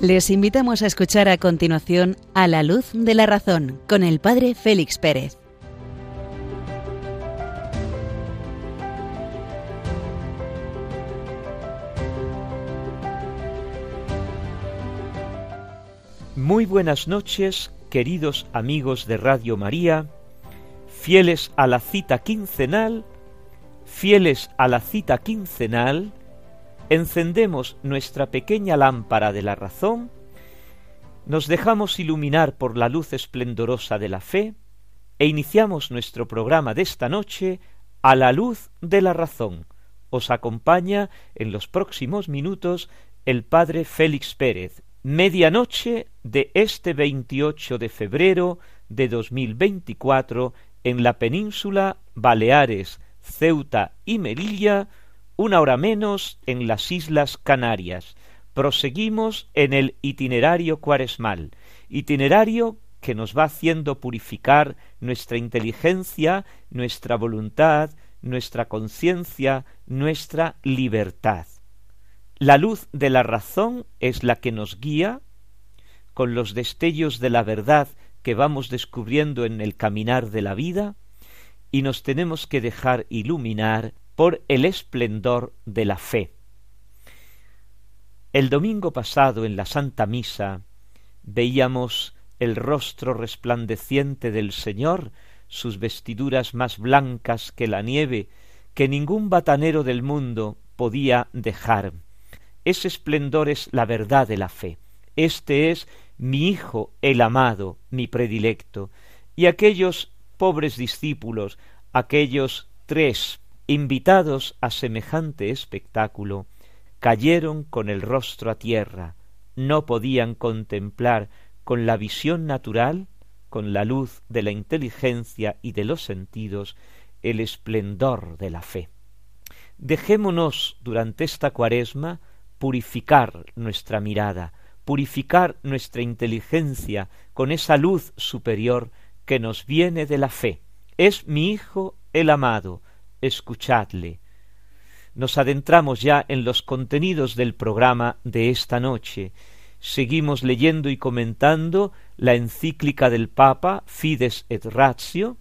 Les invitamos a escuchar a continuación A la luz de la razón con el Padre Félix Pérez. Muy buenas noches, queridos amigos de Radio María, fieles a la cita quincenal, fieles a la cita quincenal, encendemos nuestra pequeña lámpara de la razón, nos dejamos iluminar por la luz esplendorosa de la fe e iniciamos nuestro programa de esta noche a la luz de la razón. Os acompaña en los próximos minutos el Padre Félix Pérez, medianoche de este 28 de febrero de 2024 en la península Baleares, Ceuta y Melilla, una hora menos en las Islas Canarias. Proseguimos en el itinerario cuaresmal, itinerario que nos va haciendo purificar nuestra inteligencia, nuestra voluntad, nuestra conciencia, nuestra libertad. La luz de la razón es la que nos guía con los destellos de la verdad que vamos descubriendo en el caminar de la vida y nos tenemos que dejar iluminar por el esplendor de la fe. El domingo pasado en la Santa Misa veíamos el rostro resplandeciente del Señor, sus vestiduras más blancas que la nieve, que ningún batanero del mundo podía dejar. Ese esplendor es la verdad de la fe. Este es mi Hijo, el amado, mi predilecto. Y aquellos pobres discípulos, aquellos tres invitados a semejante espectáculo, cayeron con el rostro a tierra, no podían contemplar con la visión natural, con la luz de la inteligencia y de los sentidos, el esplendor de la fe. Dejémonos durante esta cuaresma purificar nuestra mirada, purificar nuestra inteligencia con esa luz superior que nos viene de la fe. Es mi Hijo el amado, escuchadle. Nos adentramos ya en los contenidos del programa de esta noche. Seguimos leyendo y comentando la encíclica del Papa Fides et Ratio,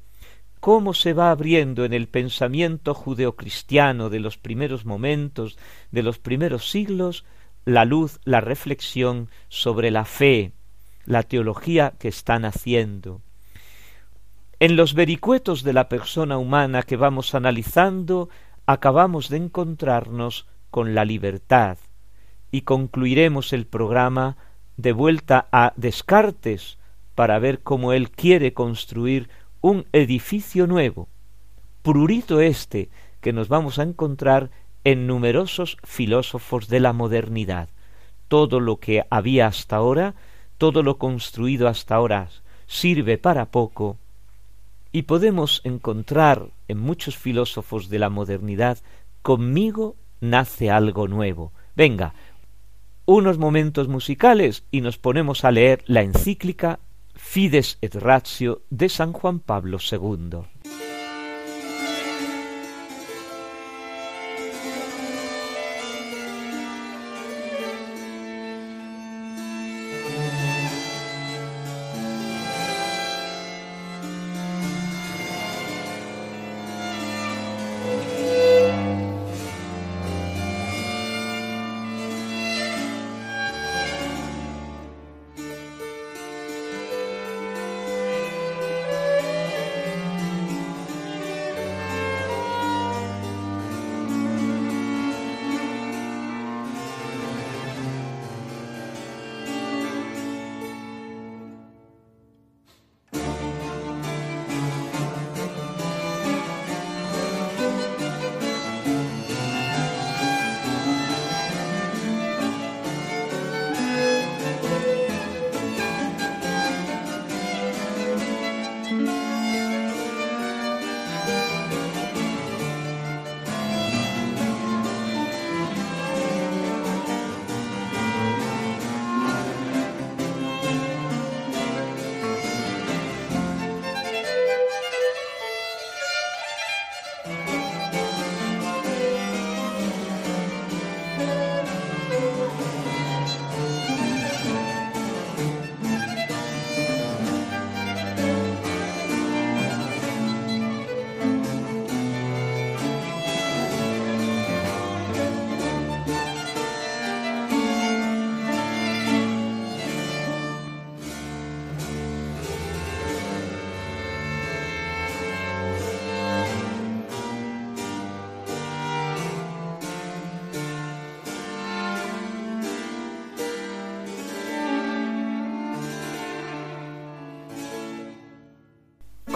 cómo se va abriendo en el pensamiento judeocristiano de los primeros momentos, de los primeros siglos, la luz, la reflexión sobre la fe, la teología que están haciendo. En los vericuetos de la persona humana que vamos analizando, acabamos de encontrarnos con la libertad y concluiremos el programa de vuelta a Descartes para ver cómo él quiere construir un edificio nuevo, prurito este que nos vamos a encontrar en numerosos filósofos de la modernidad. Todo lo que había hasta ahora, todo lo construido hasta ahora, sirve para poco y podemos encontrar en muchos filósofos de la modernidad, conmigo nace algo nuevo. Venga, unos momentos musicales y nos ponemos a leer la encíclica Fides et Ratio de San Juan Pablo II.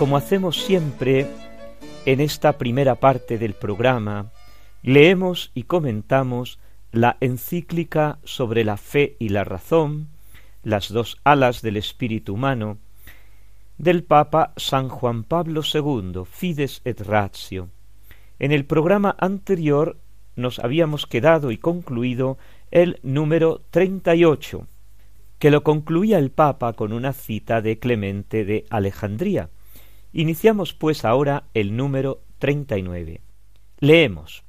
Como hacemos siempre en esta primera parte del programa, leemos y comentamos la encíclica sobre la fe y la razón, las dos alas del espíritu humano, del Papa San Juan Pablo II, Fides et Ratio. En el programa anterior nos habíamos quedado y concluido el número treinta y ocho, que lo concluía el Papa con una cita de Clemente de Alejandría. Iniciamos pues ahora el número treinta y nueve. Leemos.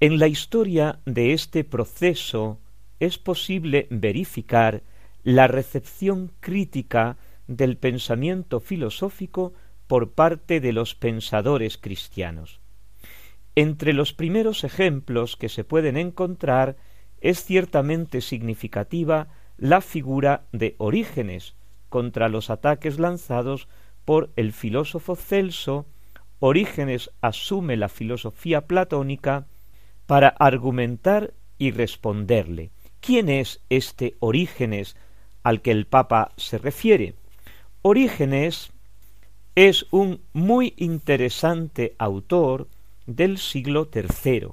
En la historia de este proceso es posible verificar la recepción crítica del pensamiento filosófico por parte de los pensadores cristianos. Entre los primeros ejemplos que se pueden encontrar es ciertamente significativa la figura de Orígenes contra los ataques lanzados por el filósofo Celso. Orígenes asume la filosofía platónica para argumentar y responderle. ¿Quién es este Orígenes al que el Papa se refiere? Orígenes es un muy interesante autor del siglo III.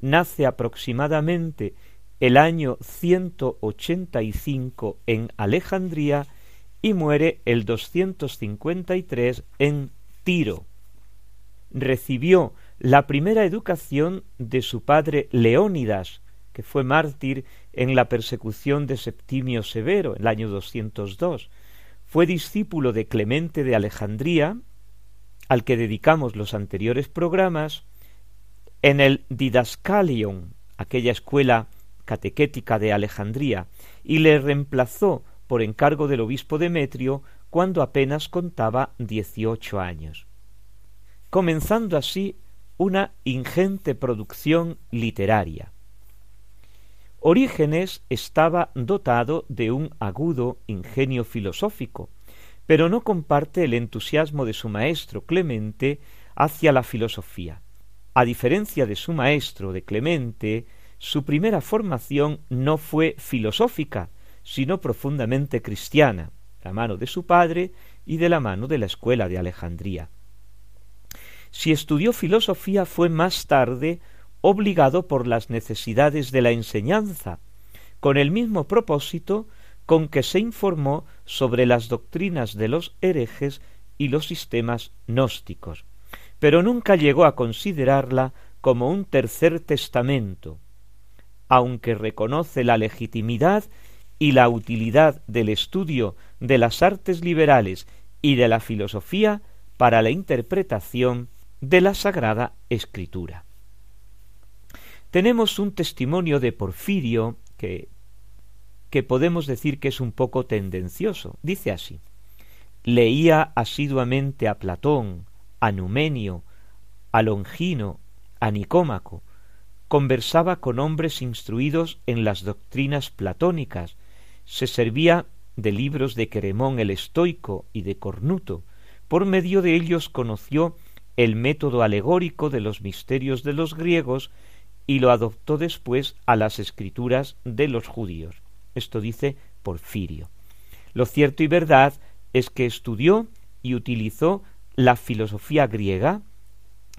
Nace aproximadamente el año 185 en Alejandría y muere el 253 en Tiro. Recibió la primera educación de su padre Leónidas, que fue mártir en la persecución de Septimio Severo, en el año 202. Fue discípulo de Clemente de Alejandría, al que dedicamos los anteriores programas, en el Didascalion, aquella escuela catequética de Alejandría, y le reemplazó por encargo del obispo Demetrio cuando apenas contaba dieciocho años, comenzando así una ingente producción literaria. Orígenes estaba dotado de un agudo ingenio filosófico, pero no comparte el entusiasmo de su maestro Clemente hacia la filosofía. A diferencia de su maestro de Clemente, su primera formación no fue filosófica, sino profundamente cristiana, la mano de su padre y de la mano de la escuela de Alejandría. Si estudió filosofía fue más tarde obligado por las necesidades de la enseñanza, con el mismo propósito con que se informó sobre las doctrinas de los herejes y los sistemas gnósticos, pero nunca llegó a considerarla como un tercer testamento, aunque reconoce la legitimidad y la utilidad del estudio de las artes liberales y de la filosofía para la interpretación de la Sagrada Escritura. Tenemos un testimonio de Porfirio que, que podemos decir que es un poco tendencioso. Dice así, leía asiduamente a Platón, a Numenio, a Longino, a Nicómaco, conversaba con hombres instruidos en las doctrinas platónicas, se servía de libros de Queremón el estoico y de Cornuto, por medio de ellos conoció el método alegórico de los misterios de los griegos y lo adoptó después a las escrituras de los judíos. Esto dice Porfirio. Lo cierto y verdad es que estudió y utilizó la filosofía griega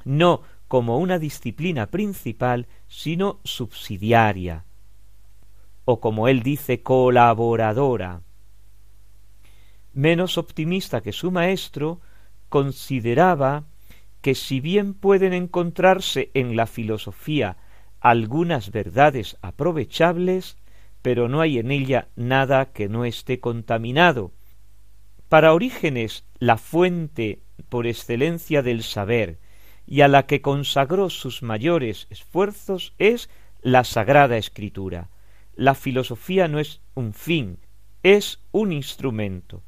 no como una disciplina principal, sino subsidiaria, o como él dice, colaboradora. Menos optimista que su maestro, consideraba que si bien pueden encontrarse en la filosofía algunas verdades aprovechables, pero no hay en ella nada que no esté contaminado. Para Orígenes, la fuente por excelencia del saber, y a la que consagró sus mayores esfuerzos, es la Sagrada Escritura. La filosofía no es un fin, es un instrumento.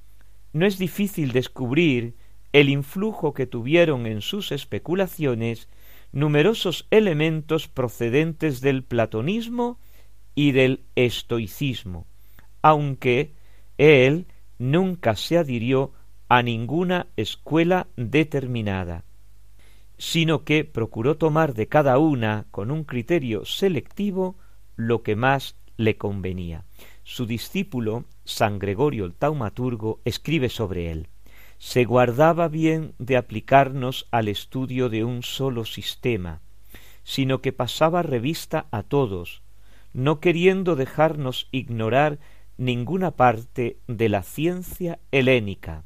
No es difícil descubrir el influjo que tuvieron en sus especulaciones numerosos elementos procedentes del platonismo y del estoicismo, aunque él nunca se adhirió a ninguna escuela determinada, sino que procuró tomar de cada una con un criterio selectivo lo que más le convenía. Su discípulo, San Gregorio el Taumaturgo, escribe sobre él se guardaba bien de aplicarnos al estudio de un solo sistema, sino que pasaba revista a todos, no queriendo dejarnos ignorar ninguna parte de la ciencia helénica.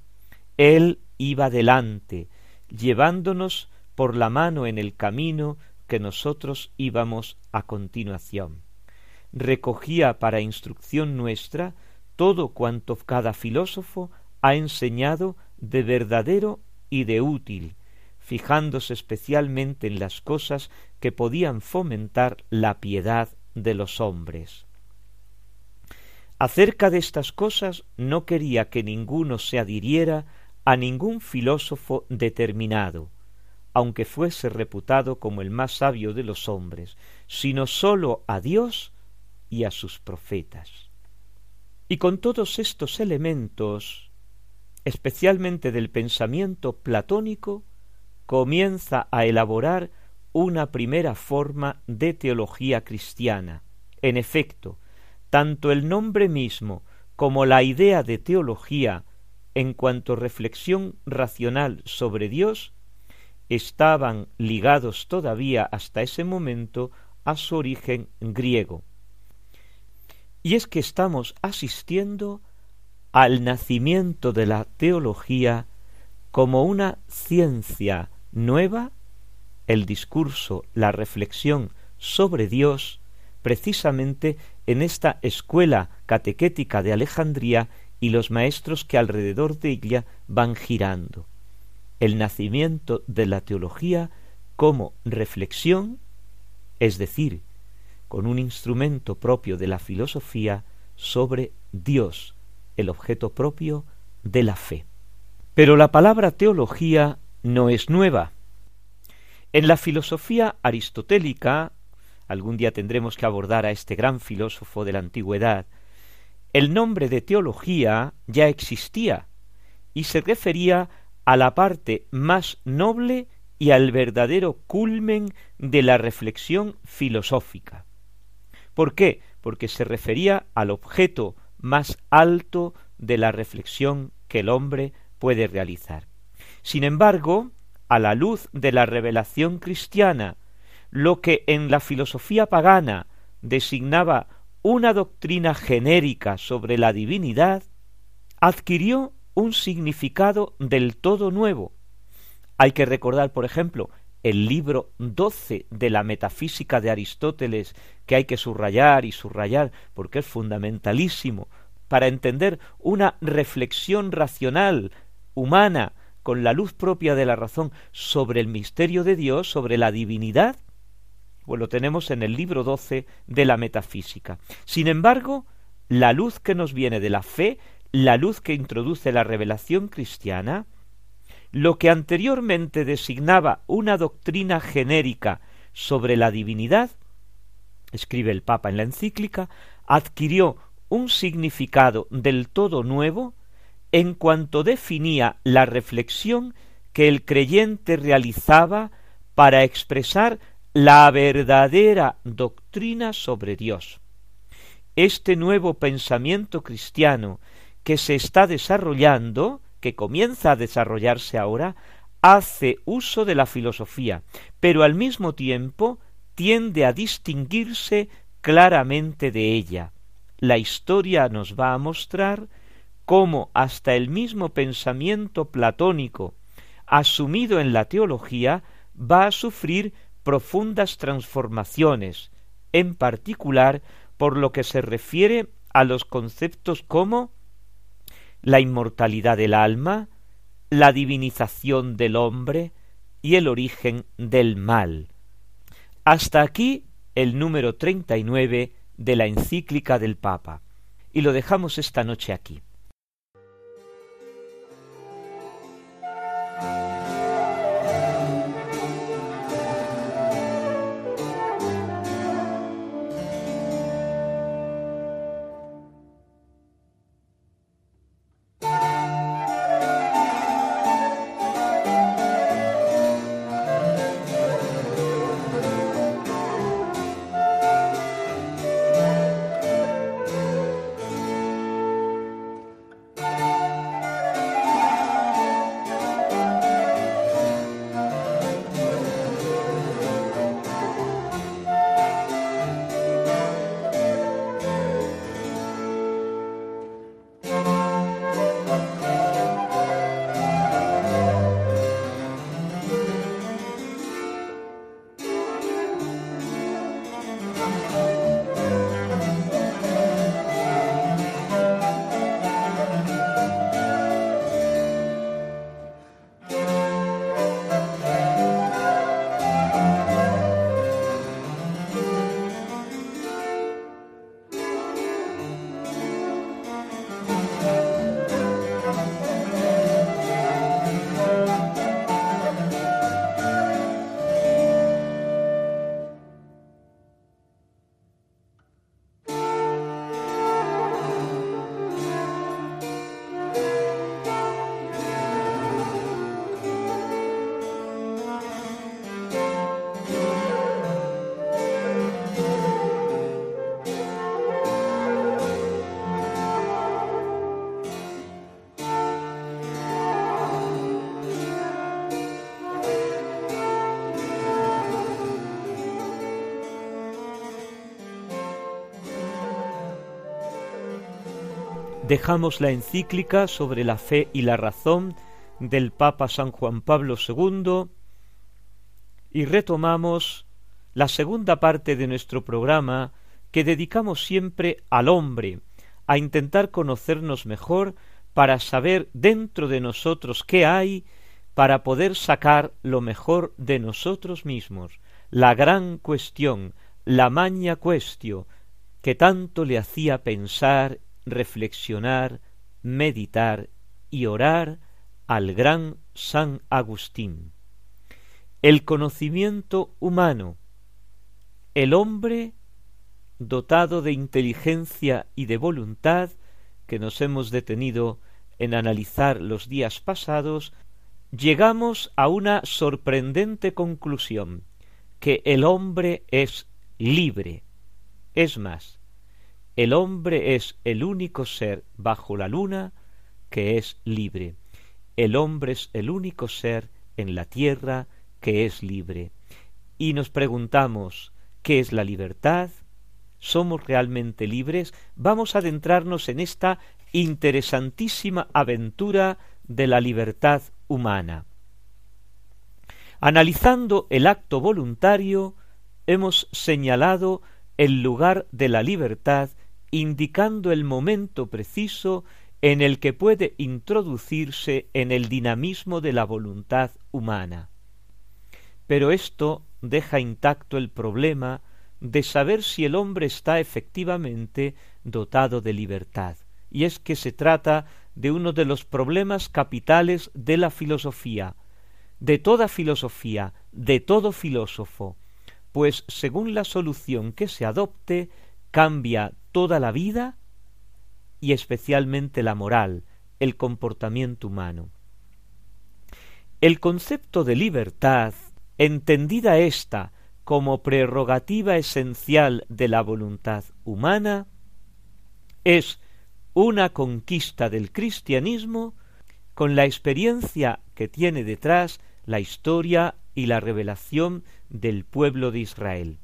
Él iba delante, llevándonos por la mano en el camino que nosotros íbamos a continuación. Recogía para instrucción nuestra todo cuanto cada filósofo ha enseñado de verdadero y de útil, fijándose especialmente en las cosas que podían fomentar la piedad de los hombres. Acerca de estas cosas no quería que ninguno se adhiriera a ningún filósofo determinado, aunque fuese reputado como el más sabio de los hombres, sino sólo a Dios y a sus profetas. Y con todos estos elementos, especialmente del pensamiento platónico, comienza a elaborar una primera forma de teología cristiana. En efecto, tanto el nombre mismo como la idea de teología en cuanto reflexión racional sobre Dios estaban ligados todavía hasta ese momento a su origen griego. Y es que estamos asistiendo al nacimiento de la teología como una ciencia nueva, el discurso, la reflexión sobre Dios, precisamente en esta escuela catequética de Alejandría y los maestros que alrededor de ella van girando. El nacimiento de la teología como reflexión, es decir, con un instrumento propio de la filosofía sobre Dios, el objeto propio de la fe. Pero la palabra teología no es nueva. En la filosofía aristotélica, algún día tendremos que abordar a este gran filósofo de la antigüedad, el nombre de teología ya existía y se refería a la parte más noble y al verdadero culmen de la reflexión filosófica. ¿Por qué? Porque se refería al objeto más alto de la reflexión que el hombre puede realizar. Sin embargo, a la luz de la revelación cristiana, lo que en la filosofía pagana designaba una doctrina genérica sobre la divinidad, adquirió un significado del todo nuevo. Hay que recordar, por ejemplo, el libro doce de la metafísica de Aristóteles, que hay que subrayar y subrayar porque es fundamentalísimo para entender una reflexión racional, humana, con la luz propia de la razón sobre el misterio de Dios, sobre la divinidad, pues lo tenemos en el libro doce de la metafísica. Sin embargo, la luz que nos viene de la fe, la luz que introduce la revelación cristiana, lo que anteriormente designaba una doctrina genérica sobre la divinidad, escribe el Papa en la encíclica, adquirió un significado del todo nuevo en cuanto definía la reflexión que el creyente realizaba para expresar la verdadera doctrina sobre Dios. Este nuevo pensamiento cristiano que se está desarrollando que comienza a desarrollarse ahora, hace uso de la filosofía, pero al mismo tiempo tiende a distinguirse claramente de ella. La historia nos va a mostrar cómo hasta el mismo pensamiento platónico, asumido en la teología, va a sufrir profundas transformaciones, en particular por lo que se refiere a los conceptos como la inmortalidad del alma, la divinización del hombre y el origen del mal. Hasta aquí el número treinta y nueve de la encíclica del Papa. Y lo dejamos esta noche aquí. Dejamos la encíclica sobre la fe y la razón del Papa San Juan Pablo II y retomamos la segunda parte de nuestro programa que dedicamos siempre al hombre, a intentar conocernos mejor para saber dentro de nosotros qué hay, para poder sacar lo mejor de nosotros mismos, la gran cuestión, la maña cuestión, que tanto le hacía pensar, reflexionar, meditar y orar al gran San Agustín. El conocimiento humano, el hombre dotado de inteligencia y de voluntad, que nos hemos detenido en analizar los días pasados, llegamos a una sorprendente conclusión, que el hombre es libre. Es más, el hombre es el único ser bajo la luna que es libre. El hombre es el único ser en la tierra que es libre. Y nos preguntamos, ¿qué es la libertad? ¿Somos realmente libres? Vamos a adentrarnos en esta interesantísima aventura de la libertad humana. Analizando el acto voluntario, hemos señalado el lugar de la libertad, indicando el momento preciso en el que puede introducirse en el dinamismo de la voluntad humana. Pero esto deja intacto el problema de saber si el hombre está efectivamente dotado de libertad. Y es que se trata de uno de los problemas capitales de la filosofía, de toda filosofía, de todo filósofo, pues según la solución que se adopte, cambia toda la vida y especialmente la moral, el comportamiento humano. El concepto de libertad, entendida ésta como prerrogativa esencial de la voluntad humana es una conquista del cristianismo con la experiencia que tiene detrás la historia y la revelación del pueblo de Israel.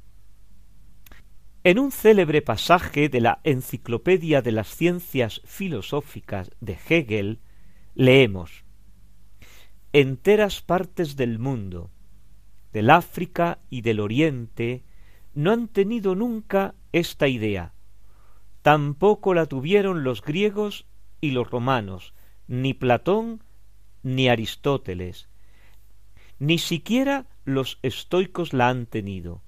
En un célebre pasaje de la Enciclopedia de las Ciencias Filosóficas de Hegel, leemos Enteras partes del mundo, del África y del Oriente no han tenido nunca esta idea. Tampoco la tuvieron los griegos y los romanos, ni Platón ni Aristóteles. Ni siquiera los estoicos la han tenido.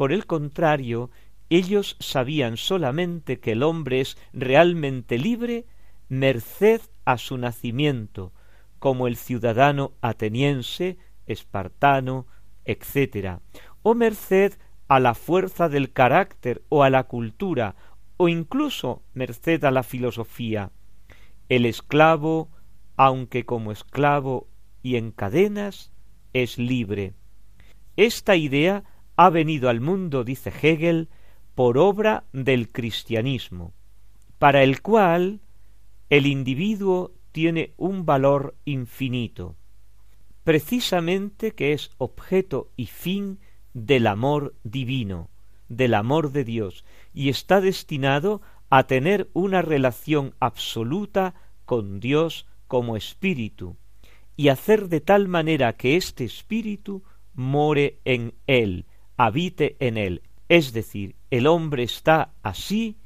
Por el contrario, ellos sabían solamente que el hombre es realmente libre merced a su nacimiento, como el ciudadano ateniense espartano, etc., o merced a la fuerza del carácter o a la cultura, o incluso merced a la filosofía. El esclavo, aunque como esclavo y en cadenas, es libre. Esta idea ha venido al mundo, dice Hegel, por obra del cristianismo, para el cual el individuo tiene un valor infinito precisamente que es objeto y fin del amor divino, del amor de Dios, y está destinado a tener una relación absoluta con Dios como espíritu, y hacer de tal manera que este espíritu more en él, habite en él. Es decir, el hombre está así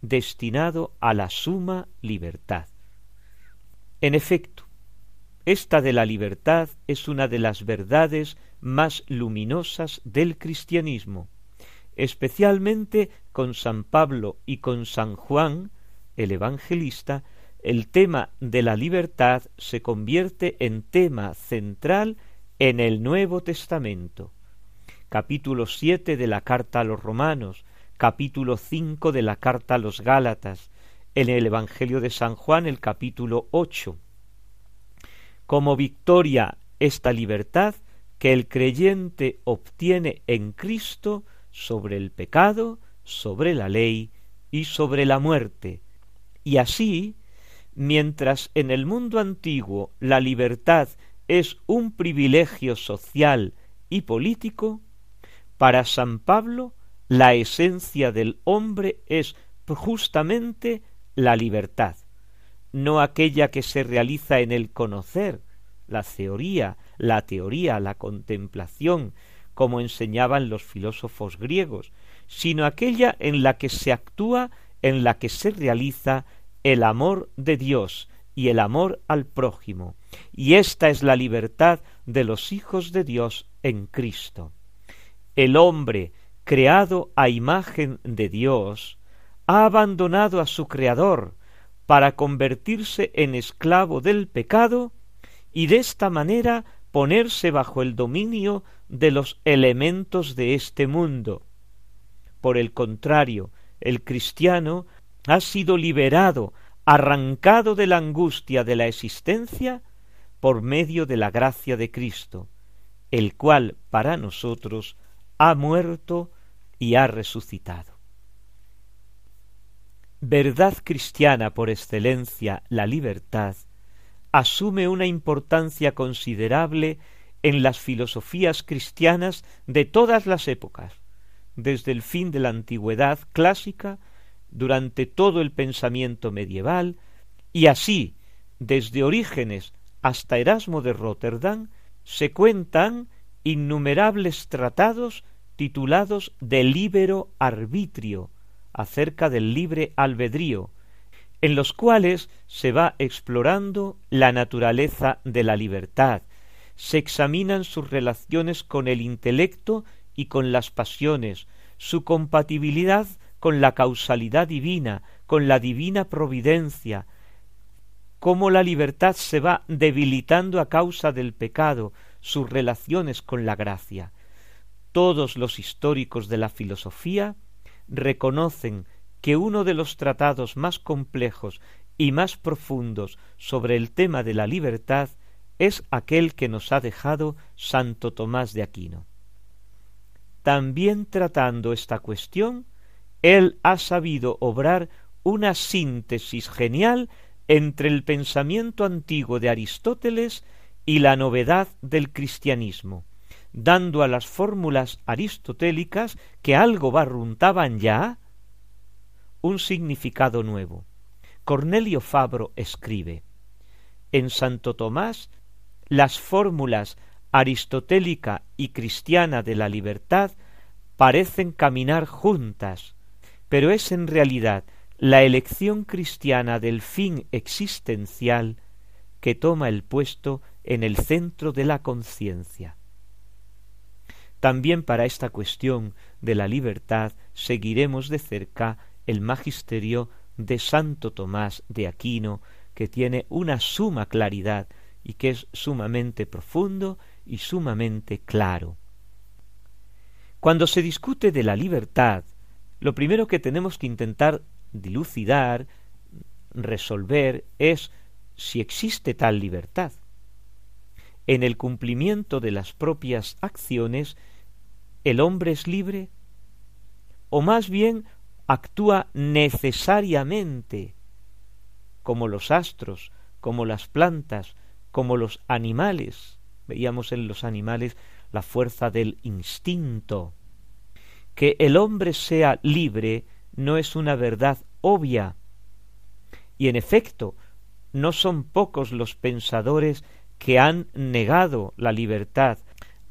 destinado a la suma libertad. En efecto, esta de la libertad es una de las verdades más luminosas del cristianismo, especialmente con San Pablo y con San Juan, el evangelista, el tema de la libertad se convierte en tema central en el Nuevo Testamento. Capítulo siete de la carta a los romanos, capítulo cinco de la carta a los Gálatas, en el Evangelio de San Juan el capítulo ocho como victoria esta libertad que el creyente obtiene en Cristo sobre el pecado, sobre la ley y sobre la muerte. Y así, mientras en el mundo antiguo la libertad es un privilegio social y político, para San Pablo la esencia del hombre es justamente la libertad, no aquella que se realiza en el conocer, la teoría, la teoría, la contemplación, como enseñaban los filósofos griegos, sino aquella en la que se actúa, en la que se realiza el amor de Dios y el amor al prójimo. Y esta es la libertad de los hijos de Dios en Cristo. El hombre, creado a imagen de Dios, ha abandonado a su Creador para convertirse en esclavo del pecado y de esta manera ponerse bajo el dominio de los elementos de este mundo. Por el contrario, el cristiano ha sido liberado, arrancado de la angustia de la existencia por medio de la gracia de Cristo, el cual para nosotros ha muerto y ha resucitado. Verdad cristiana por excelencia, la libertad, asume una importancia considerable en las filosofías cristianas de todas las épocas, desde el fin de la antigüedad clásica, durante todo el pensamiento medieval, y así, desde Orígenes hasta Erasmo de Rotterdam, se cuentan innumerables tratados titulados de libero arbitrio, acerca del libre albedrío, en los cuales se va explorando la naturaleza de la libertad, se examinan sus relaciones con el intelecto y con las pasiones, su compatibilidad con la causalidad divina, con la divina providencia, cómo la libertad se va debilitando a causa del pecado, sus relaciones con la gracia. Todos los históricos de la filosofía reconocen que uno de los tratados más complejos y más profundos sobre el tema de la libertad es aquel que nos ha dejado Santo Tomás de Aquino. También tratando esta cuestión, él ha sabido obrar una síntesis genial entre el pensamiento antiguo de Aristóteles y la novedad del cristianismo, dando a las fórmulas aristotélicas que algo barruntaban ya un significado nuevo. Cornelio Fabro escribe En Santo Tomás las fórmulas aristotélica y cristiana de la libertad parecen caminar juntas, pero es en realidad la elección cristiana del fin existencial que toma el puesto en el centro de la conciencia. También para esta cuestión de la libertad seguiremos de cerca el magisterio de Santo Tomás de Aquino, que tiene una suma claridad y que es sumamente profundo y sumamente claro. Cuando se discute de la libertad, lo primero que tenemos que intentar dilucidar, resolver, es si existe tal libertad. En el cumplimiento de las propias acciones, ¿el hombre es libre? ¿O más bien actúa necesariamente como los astros, como las plantas, como los animales? Veíamos en los animales la fuerza del instinto, que el hombre sea libre no es una verdad obvia. Y en efecto, no son pocos los pensadores que han negado la libertad,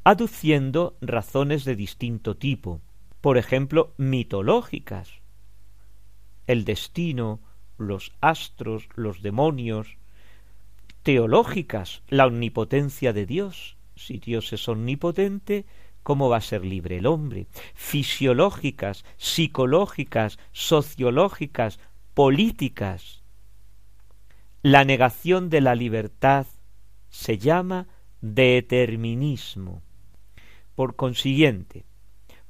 aduciendo razones de distinto tipo, por ejemplo, mitológicas. El destino, los astros, los demonios, teológicas, la omnipotencia de Dios. Si Dios es omnipotente, ¿Cómo va a ser libre el hombre? Fisiológicas, psicológicas, sociológicas, políticas. La negación de la libertad se llama determinismo. Por consiguiente,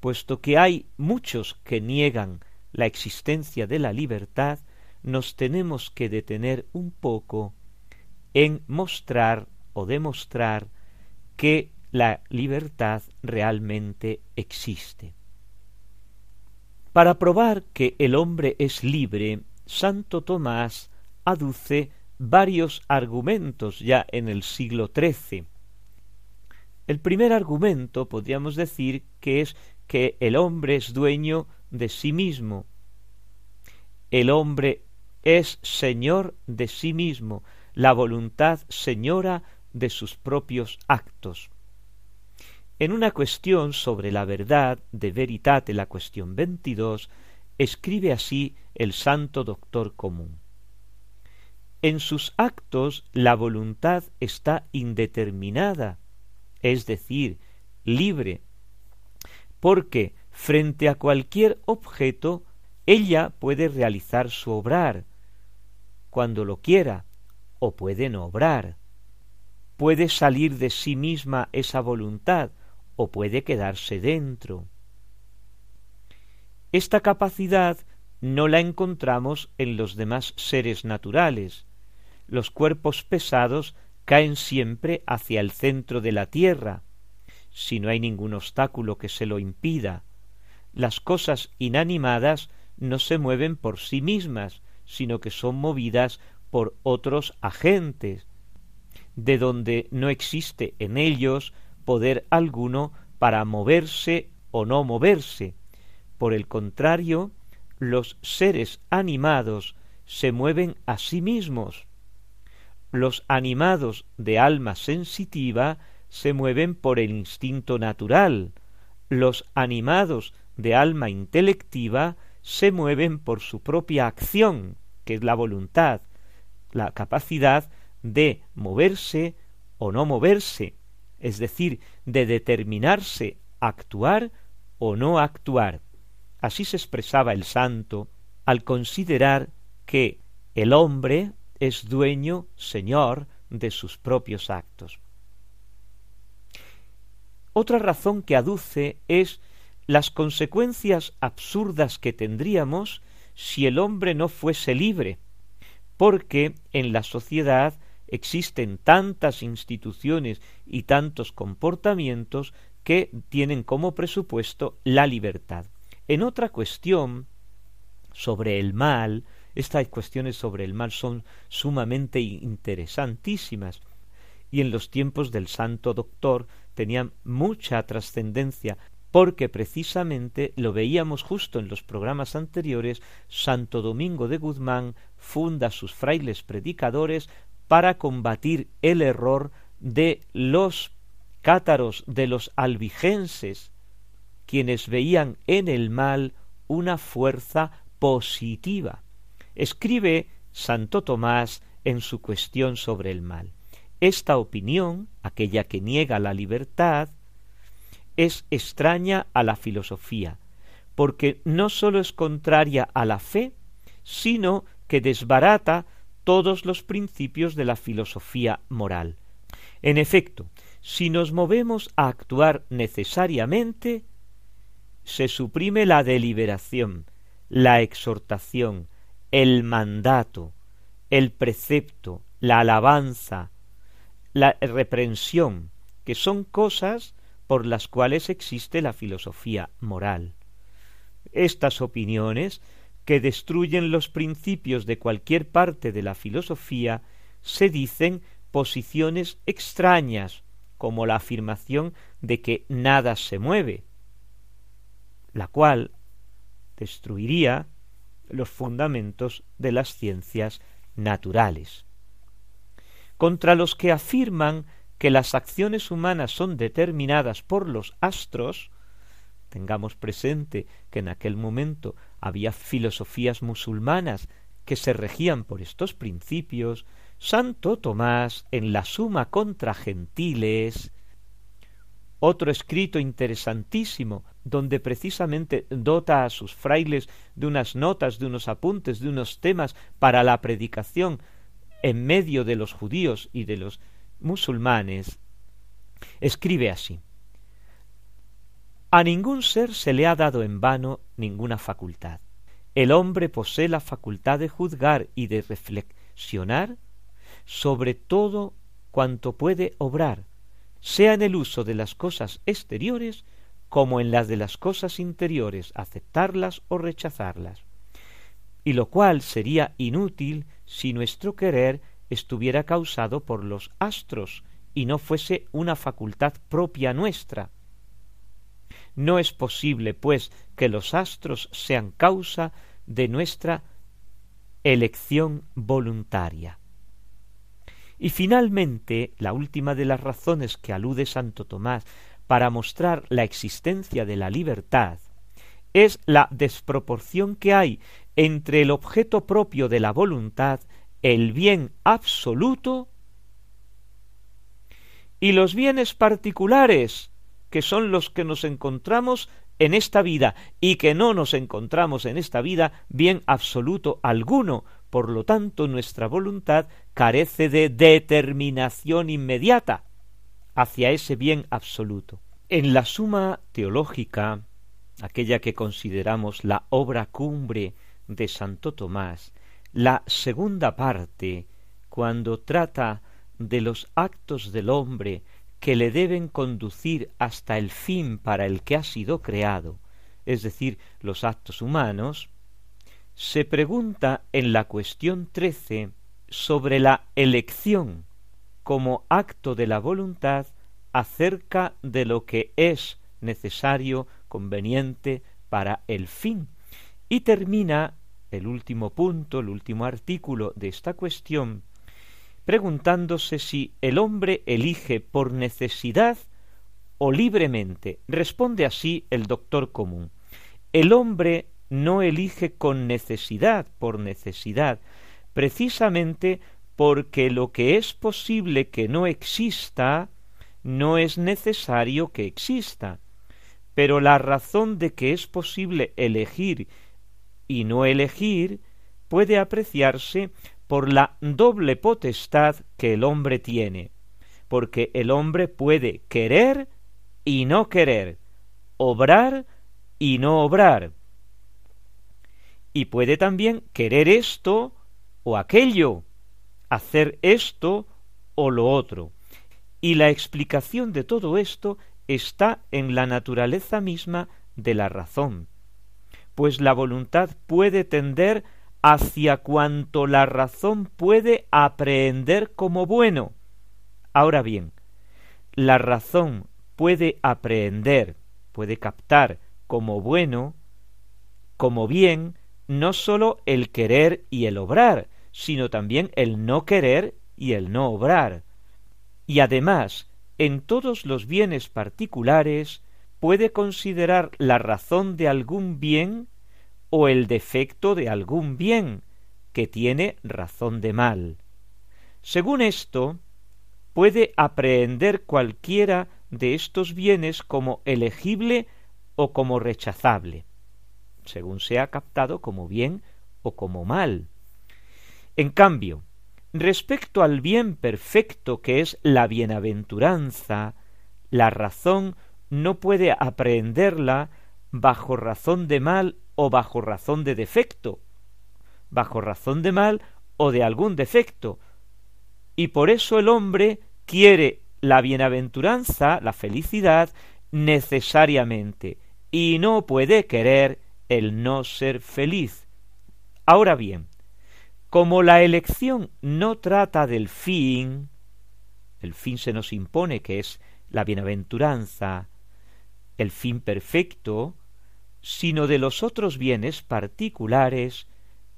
puesto que hay muchos que niegan la existencia de la libertad, nos tenemos que detener un poco en mostrar o demostrar que la libertad realmente existe. Para probar que el hombre es libre, Santo Tomás aduce varios argumentos ya en el siglo XIII. El primer argumento podríamos decir que es que el hombre es dueño de sí mismo. El hombre es señor de sí mismo, la voluntad señora de sus propios actos. En una cuestión sobre la verdad de veritate, la cuestión 22, escribe así el santo doctor común. En sus actos la voluntad está indeterminada, es decir, libre, porque frente a cualquier objeto ella puede realizar su obrar, cuando lo quiera, o puede no obrar. Puede salir de sí misma esa voluntad, o puede quedarse dentro. Esta capacidad no la encontramos en los demás seres naturales. Los cuerpos pesados caen siempre hacia el centro de la tierra, si no hay ningún obstáculo que se lo impida. Las cosas inanimadas no se mueven por sí mismas, sino que son movidas por otros agentes, de donde no existe en ellos poder alguno para moverse o no moverse. Por el contrario, los seres animados se mueven a sí mismos. Los animados de alma sensitiva se mueven por el instinto natural. Los animados de alma intelectiva se mueven por su propia acción, que es la voluntad, la capacidad de moverse o no moverse, es decir, de determinarse actuar o no actuar. Así se expresaba el santo al considerar que el hombre es dueño, señor, de sus propios actos. Otra razón que aduce es las consecuencias absurdas que tendríamos si el hombre no fuese libre, porque en la sociedad existen tantas instituciones y tantos comportamientos que tienen como presupuesto la libertad. En otra cuestión sobre el mal, estas cuestiones sobre el mal son sumamente interesantísimas y en los tiempos del santo doctor tenían mucha trascendencia porque precisamente lo veíamos justo en los programas anteriores, Santo Domingo de Guzmán funda sus frailes predicadores para combatir el error de los cátaros, de los albigenses, quienes veían en el mal una fuerza positiva. Escribe Santo Tomás en su cuestión sobre el mal. Esta opinión, aquella que niega la libertad, es extraña a la filosofía, porque no sólo es contraria a la fe, sino que desbarata todos los principios de la filosofía moral. En efecto, si nos movemos a actuar necesariamente, se suprime la deliberación, la exhortación, el mandato, el precepto, la alabanza, la reprensión, que son cosas por las cuales existe la filosofía moral. Estas opiniones, que destruyen los principios de cualquier parte de la filosofía, se dicen posiciones extrañas, como la afirmación de que nada se mueve, la cual destruiría los fundamentos de las ciencias naturales. Contra los que afirman que las acciones humanas son determinadas por los astros, tengamos presente que en aquel momento había filosofías musulmanas que se regían por estos principios, Santo Tomás en la Suma contra Gentiles, otro escrito interesantísimo, donde precisamente dota a sus frailes de unas notas, de unos apuntes, de unos temas para la predicación en medio de los judíos y de los musulmanes, escribe así. A ningún ser se le ha dado en vano ninguna facultad. El hombre posee la facultad de juzgar y de reflexionar sobre todo cuanto puede obrar, sea en el uso de las cosas exteriores como en las de las cosas interiores, aceptarlas o rechazarlas, y lo cual sería inútil si nuestro querer estuviera causado por los astros y no fuese una facultad propia nuestra. No es posible, pues, que los astros sean causa de nuestra elección voluntaria. Y finalmente, la última de las razones que alude Santo Tomás para mostrar la existencia de la libertad es la desproporción que hay entre el objeto propio de la voluntad, el bien absoluto, y los bienes particulares, que son los que nos encontramos en esta vida y que no nos encontramos en esta vida bien absoluto alguno. Por lo tanto, nuestra voluntad carece de determinación inmediata hacia ese bien absoluto. En la suma teológica, aquella que consideramos la obra cumbre de Santo Tomás, la segunda parte, cuando trata de los actos del hombre que le deben conducir hasta el fin para el que ha sido creado, es decir, los actos humanos, se pregunta en la cuestión trece sobre la elección como acto de la voluntad acerca de lo que es necesario, conveniente para el fin. Y termina el último punto, el último artículo de esta cuestión, preguntándose si el hombre elige por necesidad o libremente. Responde así el doctor común. El hombre no elige con necesidad, por necesidad, precisamente porque lo que es posible que no exista, no es necesario que exista. Pero la razón de que es posible elegir y no elegir puede apreciarse por la doble potestad que el hombre tiene, porque el hombre puede querer y no querer, obrar y no obrar, y puede también querer esto o aquello, hacer esto o lo otro. Y la explicación de todo esto está en la naturaleza misma de la razón, pues la voluntad puede tender hacia cuanto la razón puede aprehender como bueno. Ahora bien, la razón puede aprehender, puede captar como bueno, como bien, no sólo el querer y el obrar, sino también el no querer y el no obrar. Y además, en todos los bienes particulares, puede considerar la razón de algún bien o el defecto de algún bien que tiene razón de mal. Según esto, puede aprehender cualquiera de estos bienes como elegible o como rechazable, según sea captado como bien o como mal. En cambio, respecto al bien perfecto que es la bienaventuranza, la razón no puede aprehenderla bajo razón de mal o bajo razón de defecto, bajo razón de mal o de algún defecto. Y por eso el hombre quiere la bienaventuranza, la felicidad, necesariamente, y no puede querer el no ser feliz. Ahora bien, como la elección no trata del fin, el fin se nos impone que es la bienaventuranza, el fin perfecto, sino de los otros bienes particulares,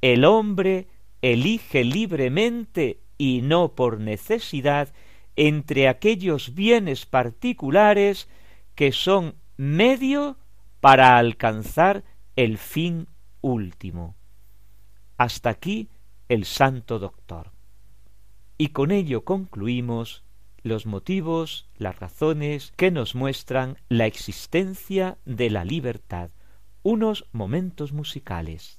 el hombre elige libremente y no por necesidad entre aquellos bienes particulares que son medio para alcanzar el fin último. Hasta aquí el santo doctor. Y con ello concluimos los motivos, las razones que nos muestran la existencia de la libertad unos momentos musicales.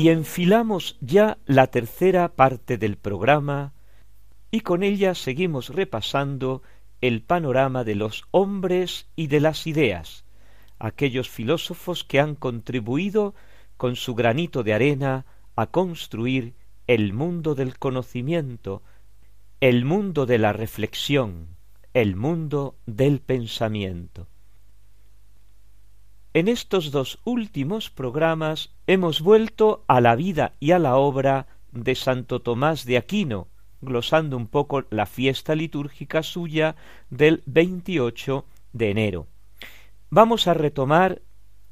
Y enfilamos ya la tercera parte del programa y con ella seguimos repasando el panorama de los hombres y de las ideas, aquellos filósofos que han contribuido con su granito de arena a construir el mundo del conocimiento, el mundo de la reflexión, el mundo del pensamiento. En estos dos últimos programas hemos vuelto a la vida y a la obra de Santo Tomás de Aquino, glosando un poco la fiesta litúrgica suya del 28 de enero. Vamos a retomar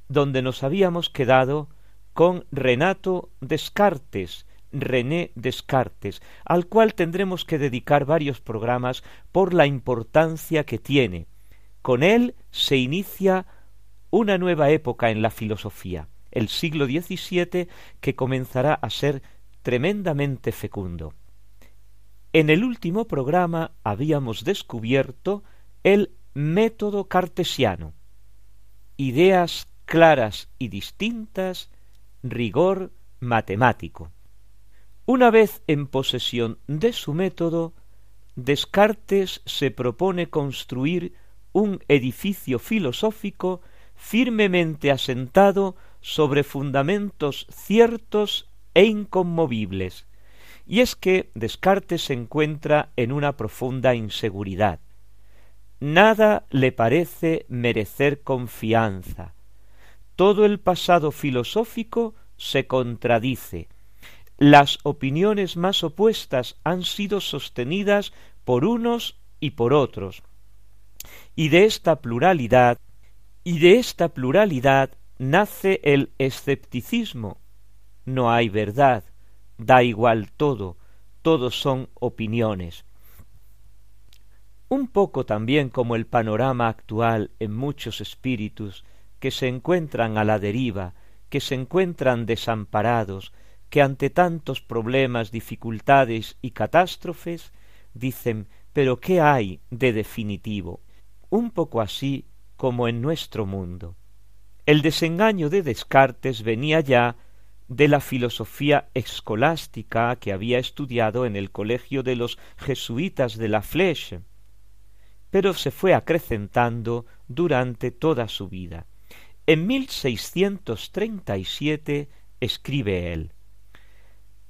donde nos habíamos quedado con Renato Descartes, René Descartes, al cual tendremos que dedicar varios programas por la importancia que tiene. Con él se inicia una nueva época en la filosofía, el siglo XVII que comenzará a ser tremendamente fecundo. En el último programa habíamos descubierto el método cartesiano, ideas claras y distintas, rigor matemático. Una vez en posesión de su método, Descartes se propone construir un edificio filosófico firmemente asentado sobre fundamentos ciertos e inconmovibles, y es que Descartes se encuentra en una profunda inseguridad. Nada le parece merecer confianza. Todo el pasado filosófico se contradice. Las opiniones más opuestas han sido sostenidas por unos y por otros. Y de esta pluralidad, y de esta pluralidad nace el escepticismo. No hay verdad, da igual todo, todos son opiniones. Un poco también como el panorama actual en muchos espíritus que se encuentran a la deriva, que se encuentran desamparados, que ante tantos problemas, dificultades y catástrofes dicen pero ¿qué hay de definitivo? Un poco así como en nuestro mundo. El desengaño de Descartes venía ya de la filosofía escolástica que había estudiado en el colegio de los jesuitas de la Fleche, pero se fue acrecentando durante toda su vida. En 1637 escribe él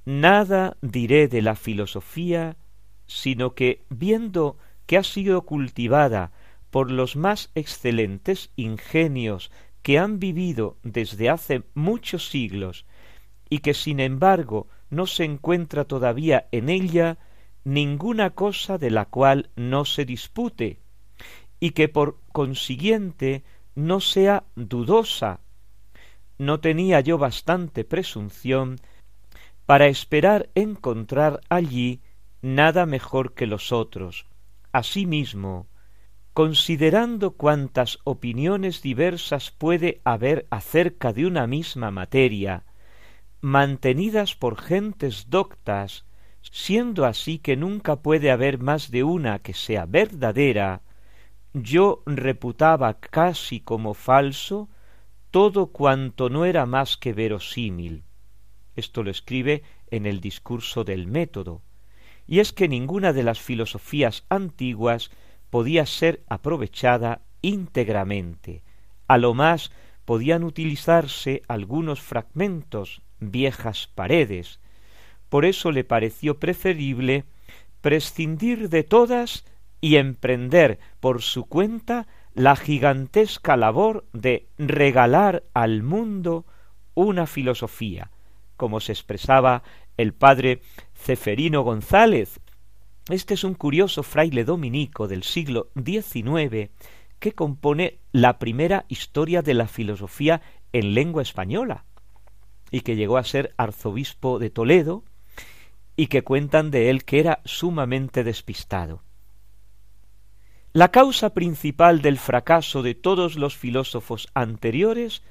Nada diré de la filosofía, sino que, viendo que ha sido cultivada por los más excelentes ingenios que han vivido desde hace muchos siglos y que sin embargo no se encuentra todavía en ella ninguna cosa de la cual no se dispute, y que por consiguiente no sea dudosa. No tenía yo bastante presunción para esperar encontrar allí nada mejor que los otros. Asimismo, considerando cuantas opiniones diversas puede haber acerca de una misma materia, mantenidas por gentes doctas, siendo así que nunca puede haber más de una que sea verdadera, yo reputaba casi como falso todo cuanto no era más que verosímil. Esto lo escribe en el discurso del método. Y es que ninguna de las filosofías antiguas podía ser aprovechada íntegramente. A lo más podían utilizarse algunos fragmentos viejas paredes. Por eso le pareció preferible prescindir de todas y emprender por su cuenta la gigantesca labor de regalar al mundo una filosofía, como se expresaba el padre Ceferino González. Este es un curioso fraile dominico del siglo XIX que compone la primera historia de la filosofía en lengua española y que llegó a ser arzobispo de Toledo y que cuentan de él que era sumamente despistado. La causa principal del fracaso de todos los filósofos anteriores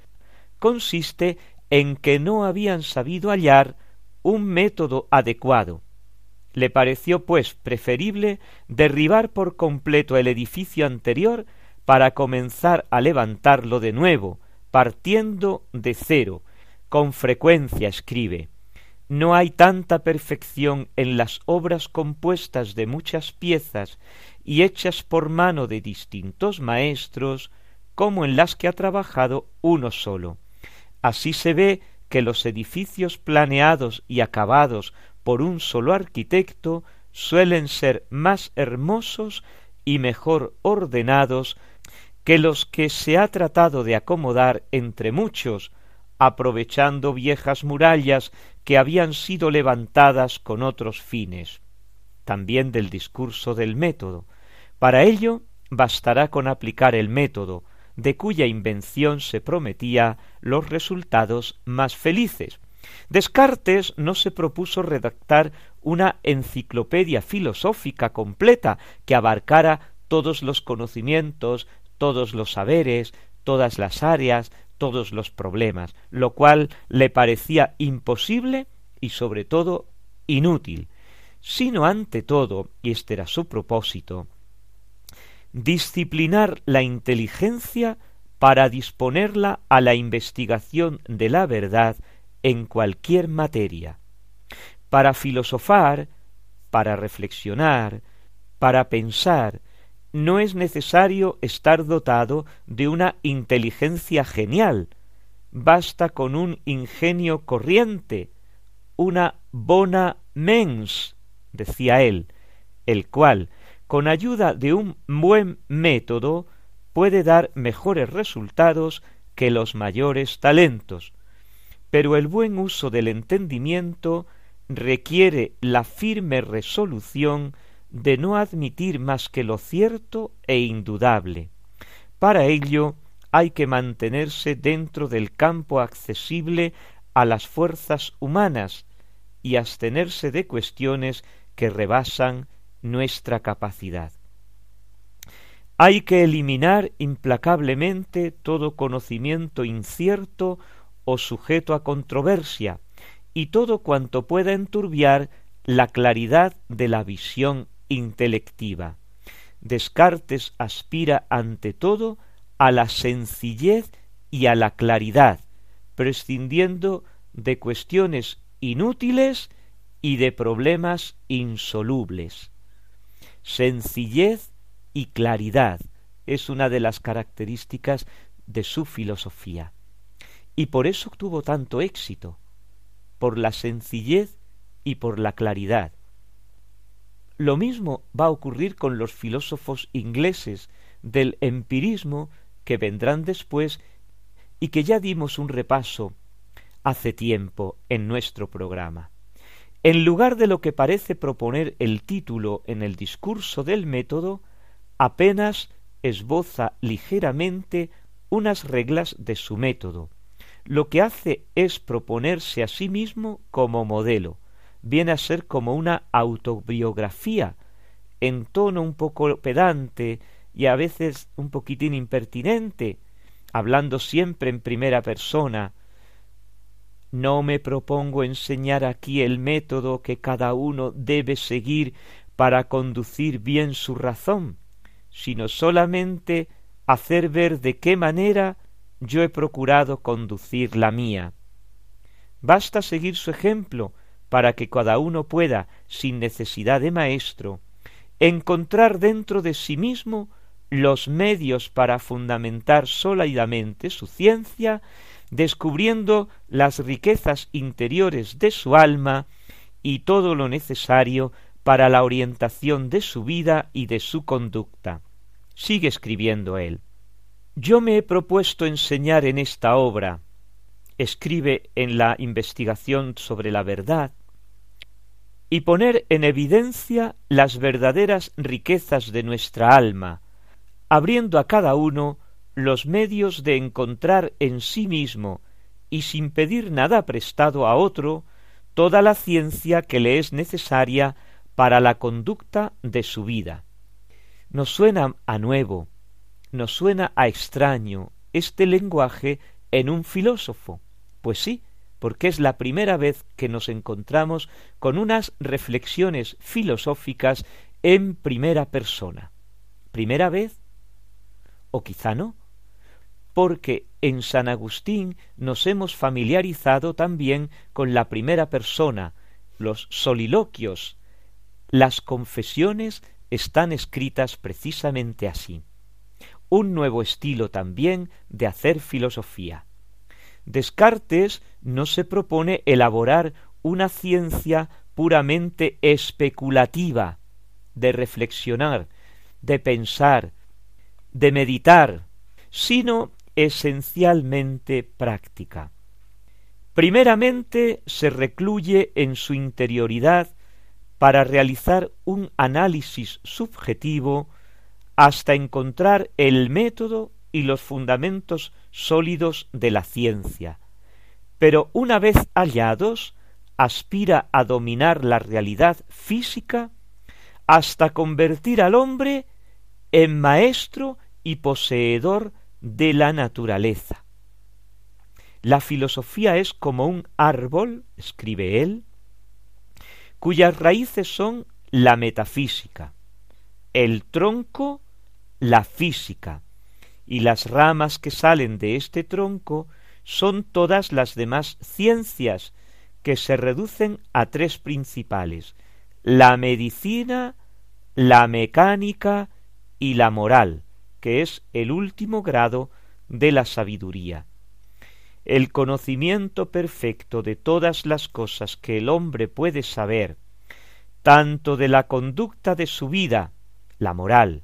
consiste en que no habían sabido hallar un método adecuado. Le pareció, pues, preferible derribar por completo el edificio anterior para comenzar a levantarlo de nuevo, partiendo de cero, Con frecuencia escribe, no hay tanta perfección en las obras compuestas de muchas piezas y hechas por mano de distintos maestros como en las que ha trabajado uno solo. Así se ve que los edificios planeados y acabados por un solo arquitecto suelen ser más hermosos y mejor ordenados que los que se ha tratado de acomodar entre muchos, aprovechando viejas murallas que habían sido levantadas con otros fines. También del discurso del método. Para ello bastará con aplicar el método, de cuya invención se prometía los resultados más felices. Descartes no se propuso redactar una enciclopedia filosófica completa que abarcara todos los conocimientos, todos los saberes, todas las áreas, todos los problemas, lo cual le parecía imposible y sobre todo inútil, sino ante todo, y este era su propósito, disciplinar la inteligencia para disponerla a la investigación de la verdad en cualquier materia, para filosofar, para reflexionar, para pensar, no es necesario estar dotado de una inteligencia genial, basta con un ingenio corriente, una bona mens, decía él, el cual, con ayuda de un buen método, puede dar mejores resultados que los mayores talentos. Pero el buen uso del entendimiento requiere la firme resolución de no admitir más que lo cierto e indudable. Para ello hay que mantenerse dentro del campo accesible a las fuerzas humanas y abstenerse de cuestiones que rebasan nuestra capacidad. Hay que eliminar implacablemente todo conocimiento incierto o sujeto a controversia y todo cuanto pueda enturbiar la claridad de la visión intelectiva. Descartes aspira ante todo a la sencillez y a la claridad, prescindiendo de cuestiones inútiles y de problemas insolubles. Sencillez y claridad es una de las características de su filosofía. Y por eso tuvo tanto éxito, por la sencillez y por la claridad. Lo mismo va a ocurrir con los filósofos ingleses del empirismo que vendrán después y que ya dimos un repaso hace tiempo en nuestro programa. En lugar de lo que parece proponer el título en el discurso del método, apenas esboza ligeramente unas reglas de su método. Lo que hace es proponerse a sí mismo como modelo, viene a ser como una autobiografía en tono un poco pedante y a veces un poquitín impertinente, hablando siempre en primera persona. No me propongo enseñar aquí el método que cada uno debe seguir para conducir bien su razón, sino solamente hacer ver de qué manera yo he procurado conducir la mía. Basta seguir su ejemplo para que cada uno pueda, sin necesidad de maestro, encontrar dentro de sí mismo los medios para fundamentar sólidamente su ciencia, descubriendo las riquezas interiores de su alma y todo lo necesario para la orientación de su vida y de su conducta. Sigue escribiendo él. Yo me he propuesto enseñar en esta obra, escribe en la investigación sobre la verdad, y poner en evidencia las verdaderas riquezas de nuestra alma, abriendo a cada uno los medios de encontrar en sí mismo y sin pedir nada prestado a otro toda la ciencia que le es necesaria para la conducta de su vida. Nos suena a nuevo, nos suena a extraño este lenguaje en un filósofo. Pues sí, porque es la primera vez que nos encontramos con unas reflexiones filosóficas en primera persona. ¿Primera vez? O quizá no. porque en San Agustín nos hemos familiarizado también con la primera persona, los soliloquios. Las confesiones están escritas precisamente así. Un nuevo estilo también de hacer filosofía. Descartes no se propone elaborar una ciencia puramente especulativa, de reflexionar, de pensar, de meditar, sino esencialmente práctica. Primeramente se recluye en su interioridad para realizar un análisis subjetivo hasta encontrar el método y los fundamentos sólidos de la ciencia. Pero una vez hallados, aspira a dominar la realidad física hasta convertir al hombre en maestro y poseedor de la naturaleza. La filosofía es como un árbol, escribe él, cuyas raíces son la metafísica, el tronco la física, y las ramas que salen de este tronco son todas las demás ciencias que se reducen a tres principales, la medicina, la mecánica y la moral, que es el último grado de la sabiduría. El conocimiento perfecto de todas las cosas que el hombre puede saber, tanto de la conducta de su vida, la moral,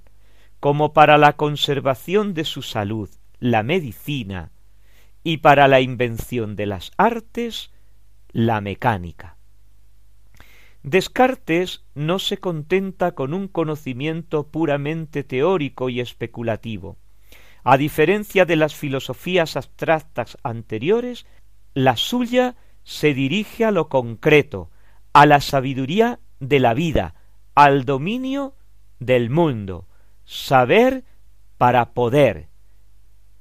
como para la conservación de su salud, la medicina, y para la invención de las artes, la mecánica. Descartes no se contenta con un conocimiento puramente teórico y especulativo. A diferencia de las filosofías abstractas anteriores, la suya se dirige a lo concreto, a la sabiduría de la vida, al dominio del mundo, saber para poder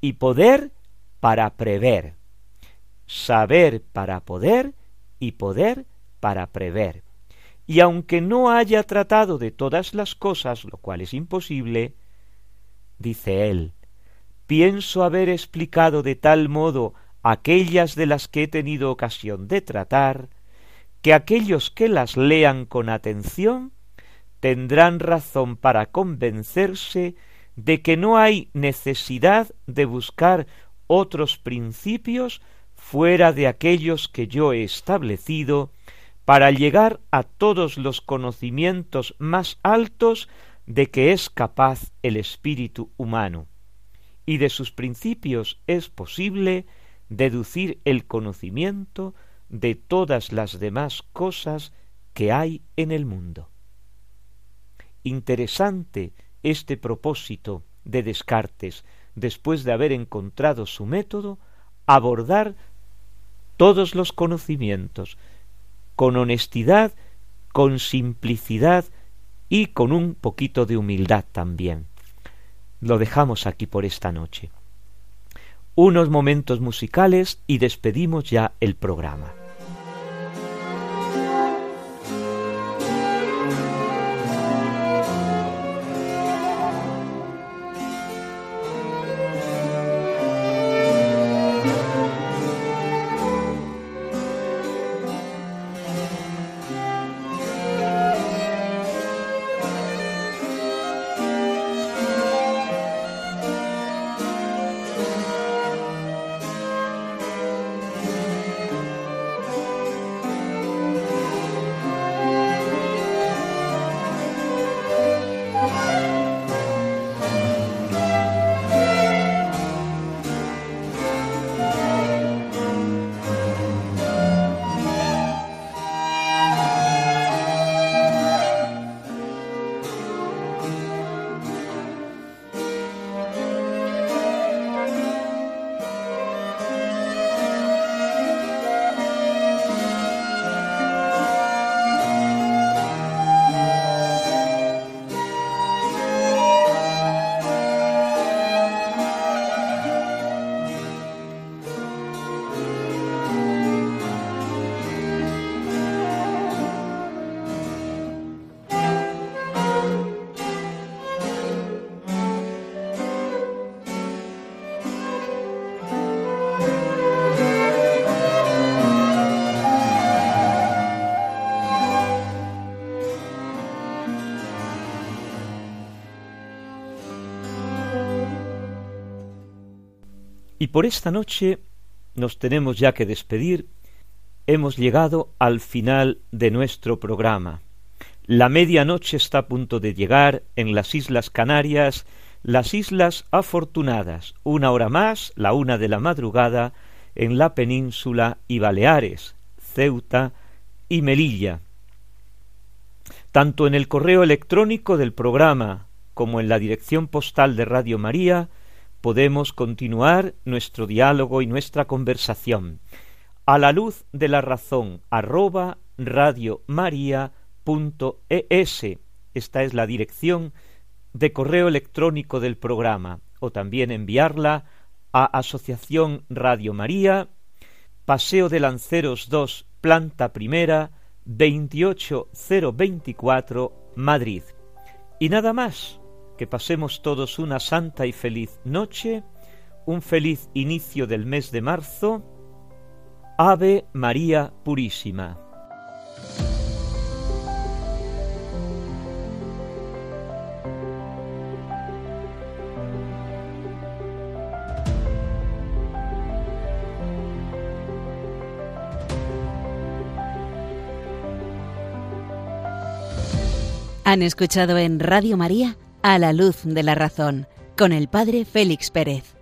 y poder para prever, saber para poder y poder para prever. Y aunque no haya tratado de todas las cosas, lo cual es imposible, dice él, pienso haber explicado de tal modo aquellas de las que he tenido ocasión de tratar, que aquellos que las lean con atención tendrán razón para convencerse de que no hay necesidad de buscar otros principios fuera de aquellos que yo he establecido para llegar a todos los conocimientos más altos de que es capaz el espíritu humano, y de sus principios es posible deducir el conocimiento de todas las demás cosas que hay en el mundo. Interesante este propósito de Descartes, después de haber encontrado su método, abordar todos los conocimientos, con honestidad, con simplicidad y con un poquito de humildad también. Lo dejamos aquí por esta noche. Unos momentos musicales y despedimos ya el programa. Por esta noche nos tenemos ya que despedir. Hemos llegado al final de nuestro programa. La medianoche está a punto de llegar en las Islas Canarias, las Islas Afortunadas, una hora más, la una de la madrugada, en la península y Baleares, Ceuta y Melilla. Tanto en el correo electrónico del programa como en la dirección postal de Radio María podemos continuar nuestro diálogo y nuestra conversación a la luz de la razón arroba radiomaria.es. Esta es la dirección de correo electrónico del programa o también enviarla a Asociación Radio María, Paseo de Lanceros 2, planta primera, 28024, Madrid. Y nada más que pasemos todos una santa y feliz noche, un feliz inicio del mes de marzo. Ave María Purísima. Han escuchado en Radio María a la luz de la razón con el Padre Félix Pérez.